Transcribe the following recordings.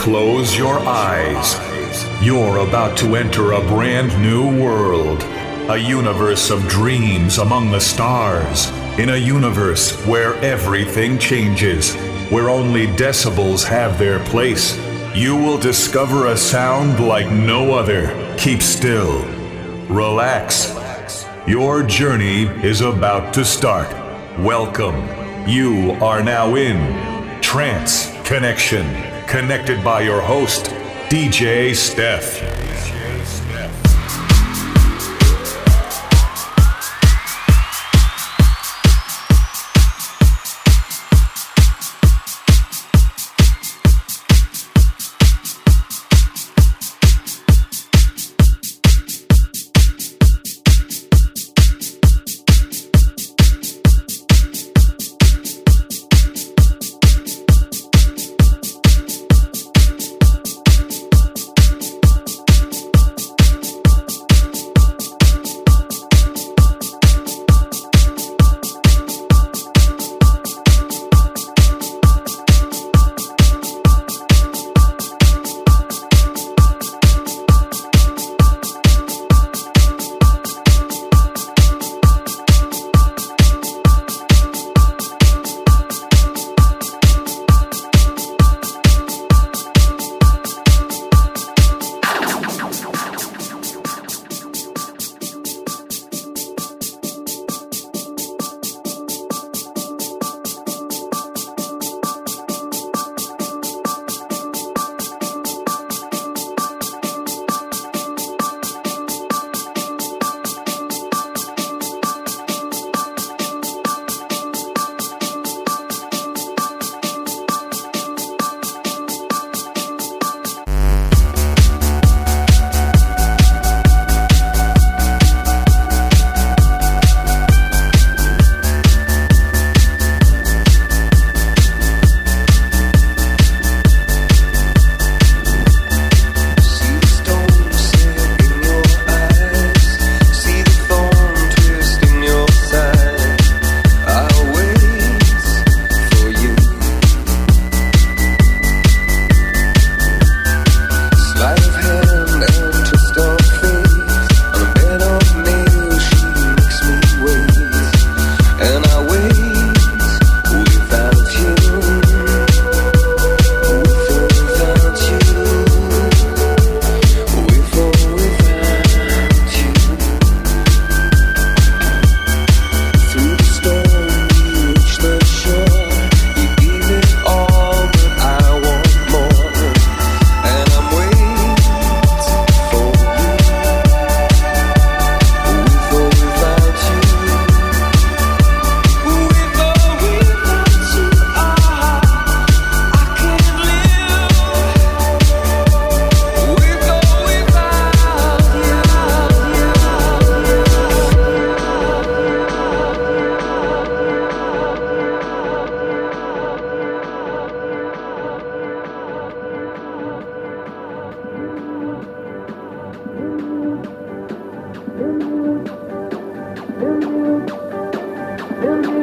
close your eyes. You're about to enter a brand new world. A universe of dreams among the stars. In a universe where everything changes. Where only decibels have their place. You will discover a sound like no other. Keep still. Relax. Your journey is about to start. Welcome. You are now in Trance Connection, connected by your host, DJ Steph. do.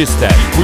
DJ Steph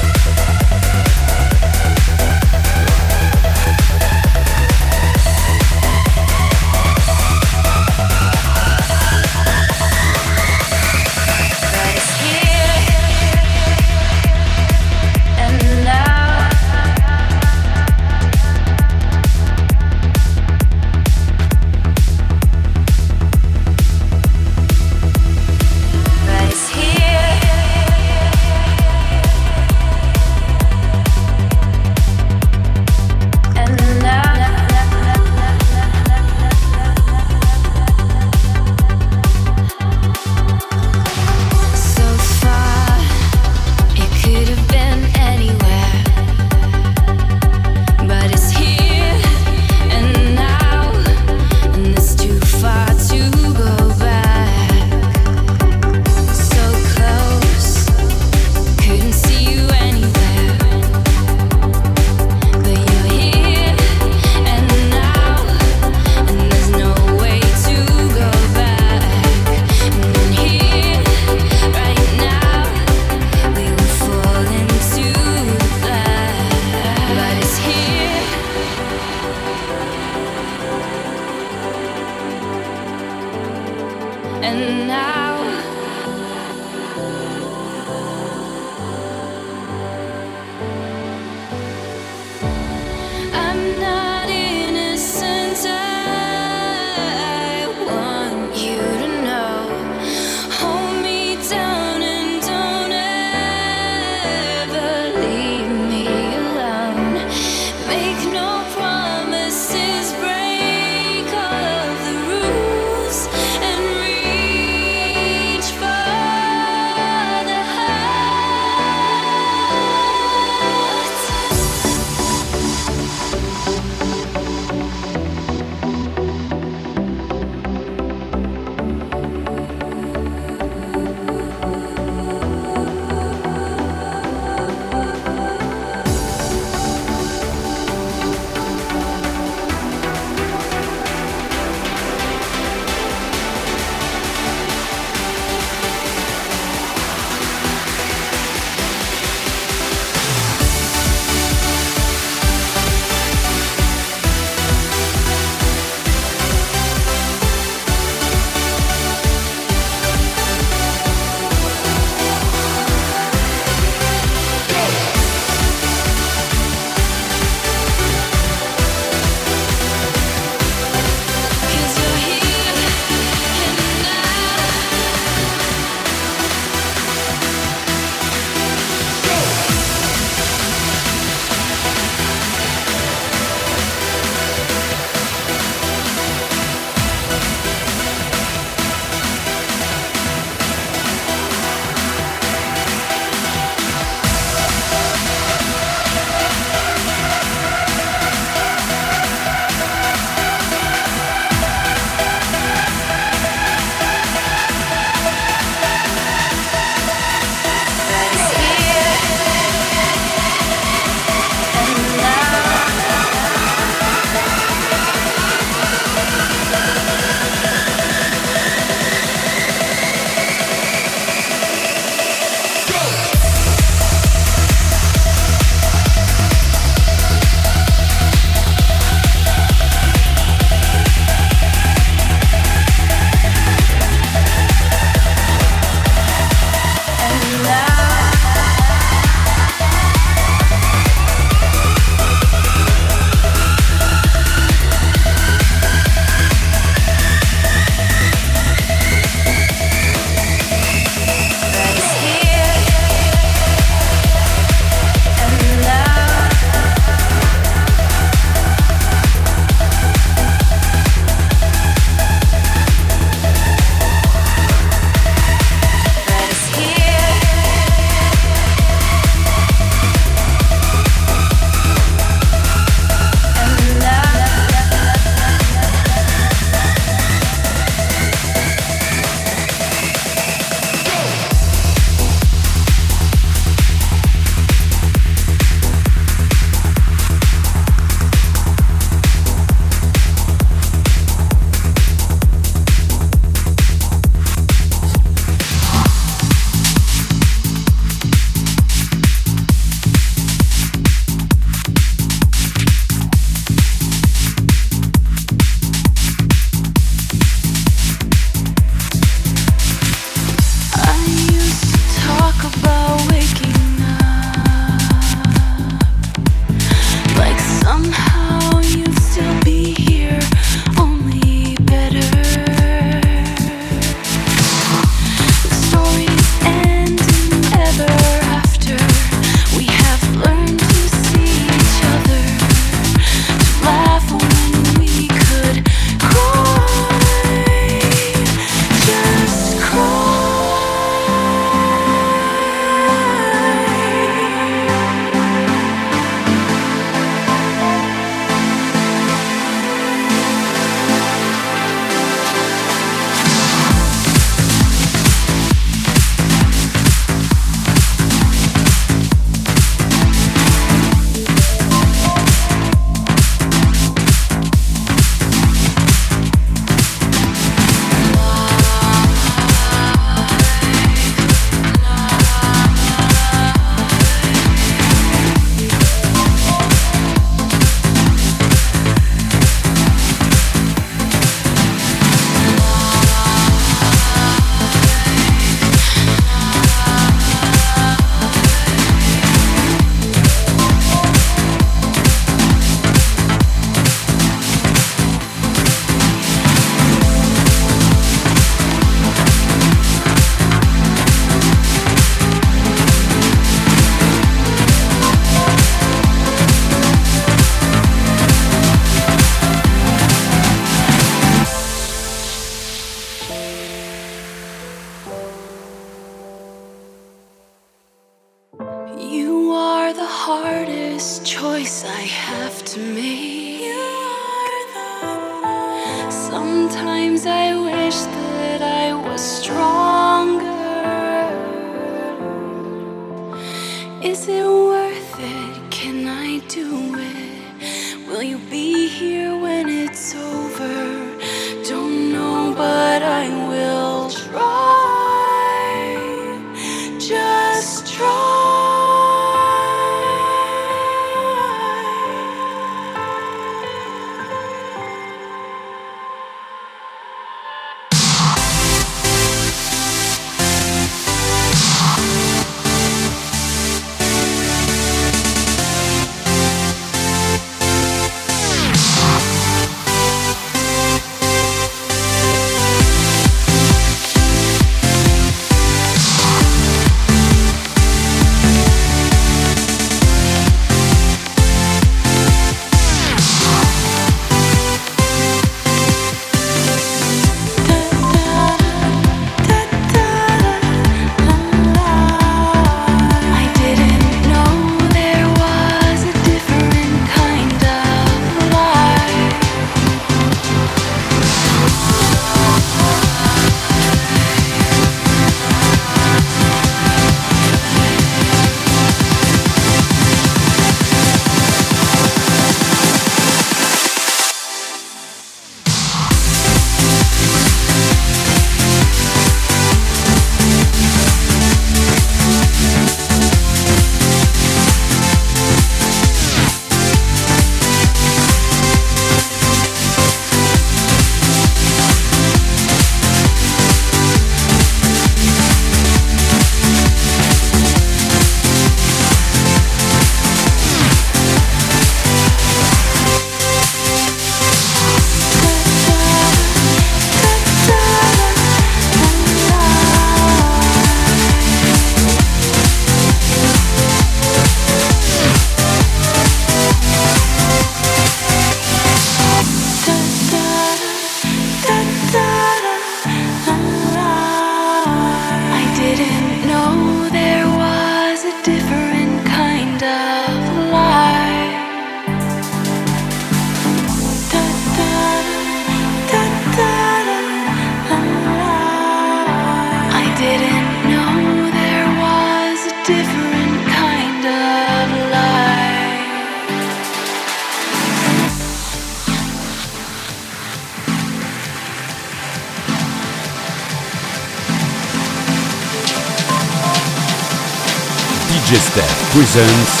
presents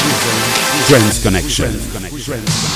Trance Connection.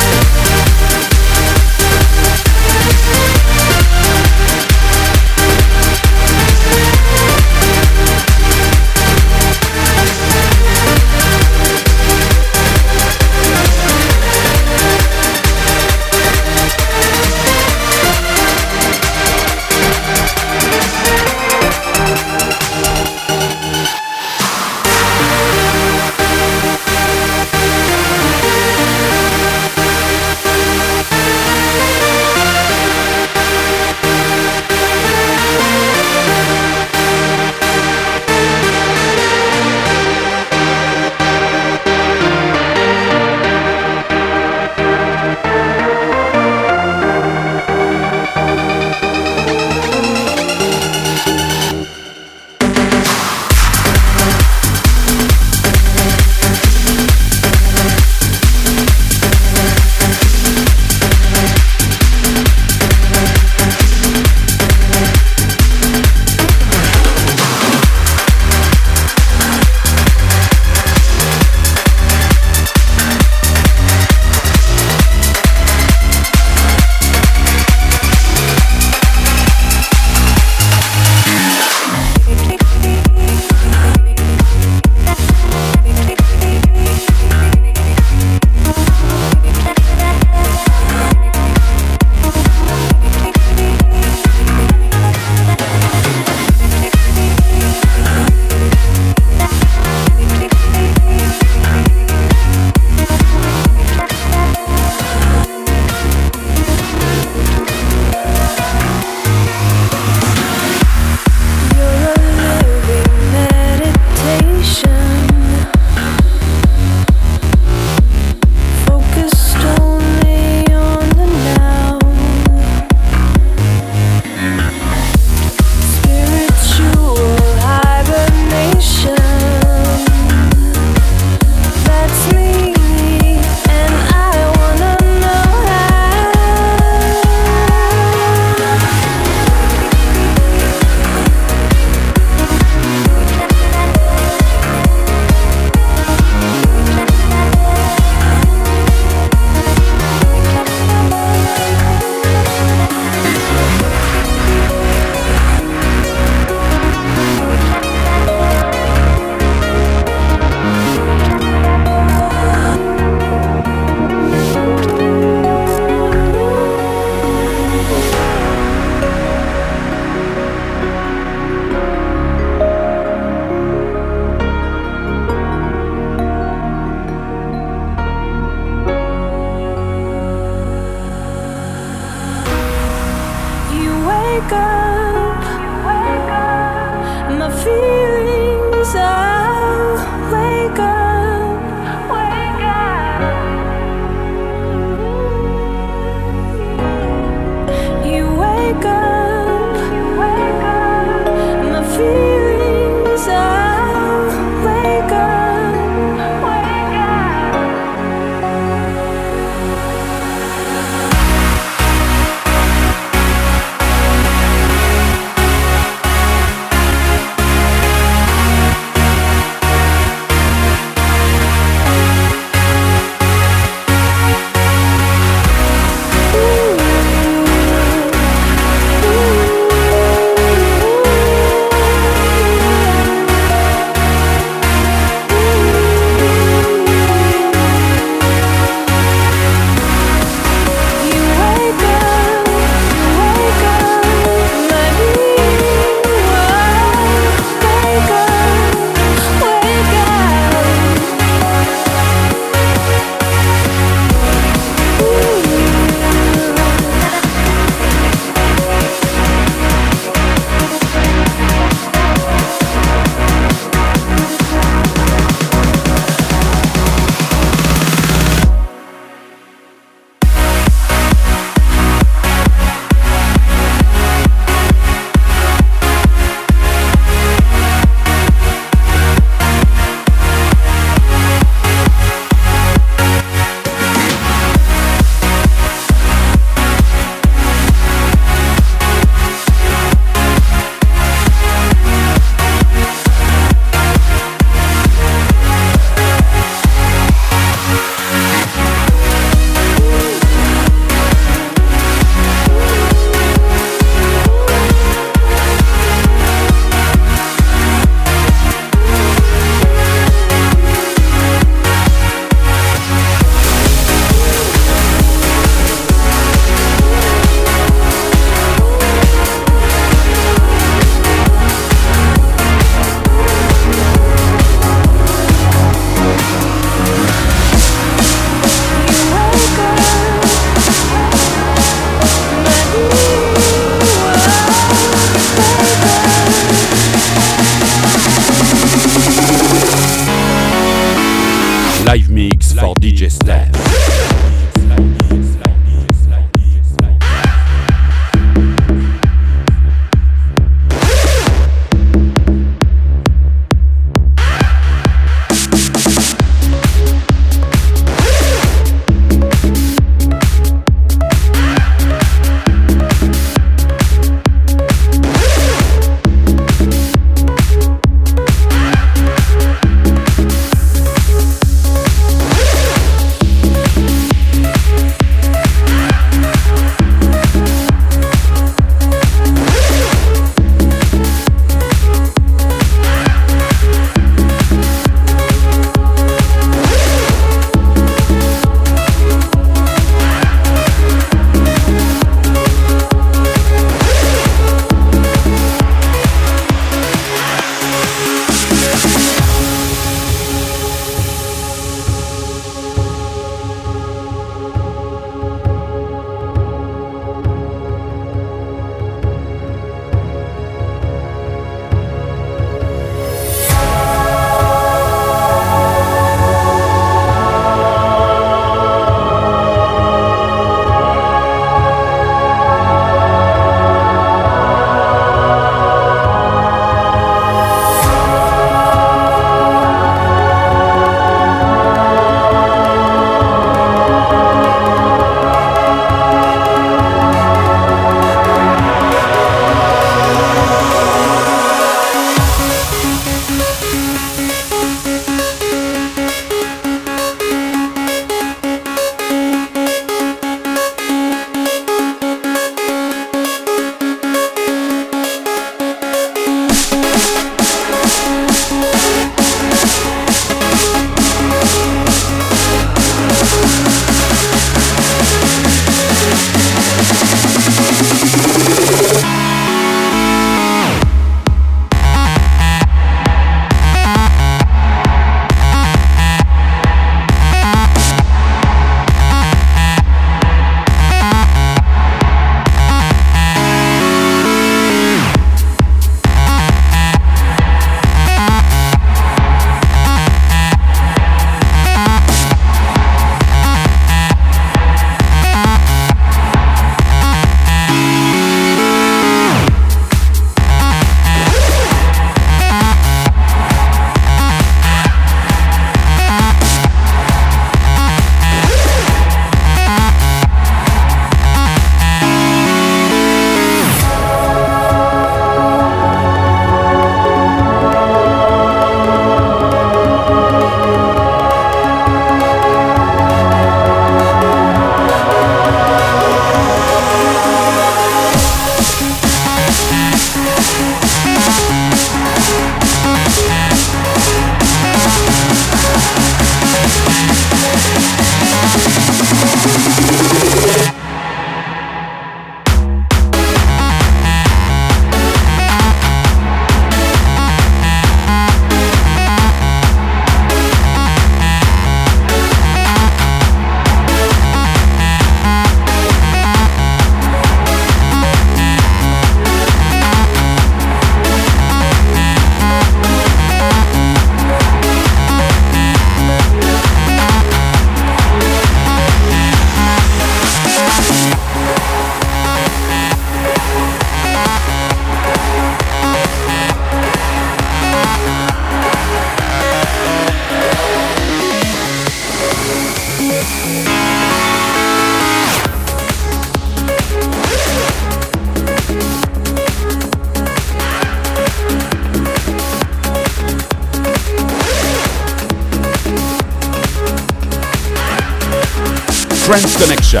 Trance Connection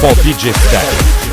for DJ Steph.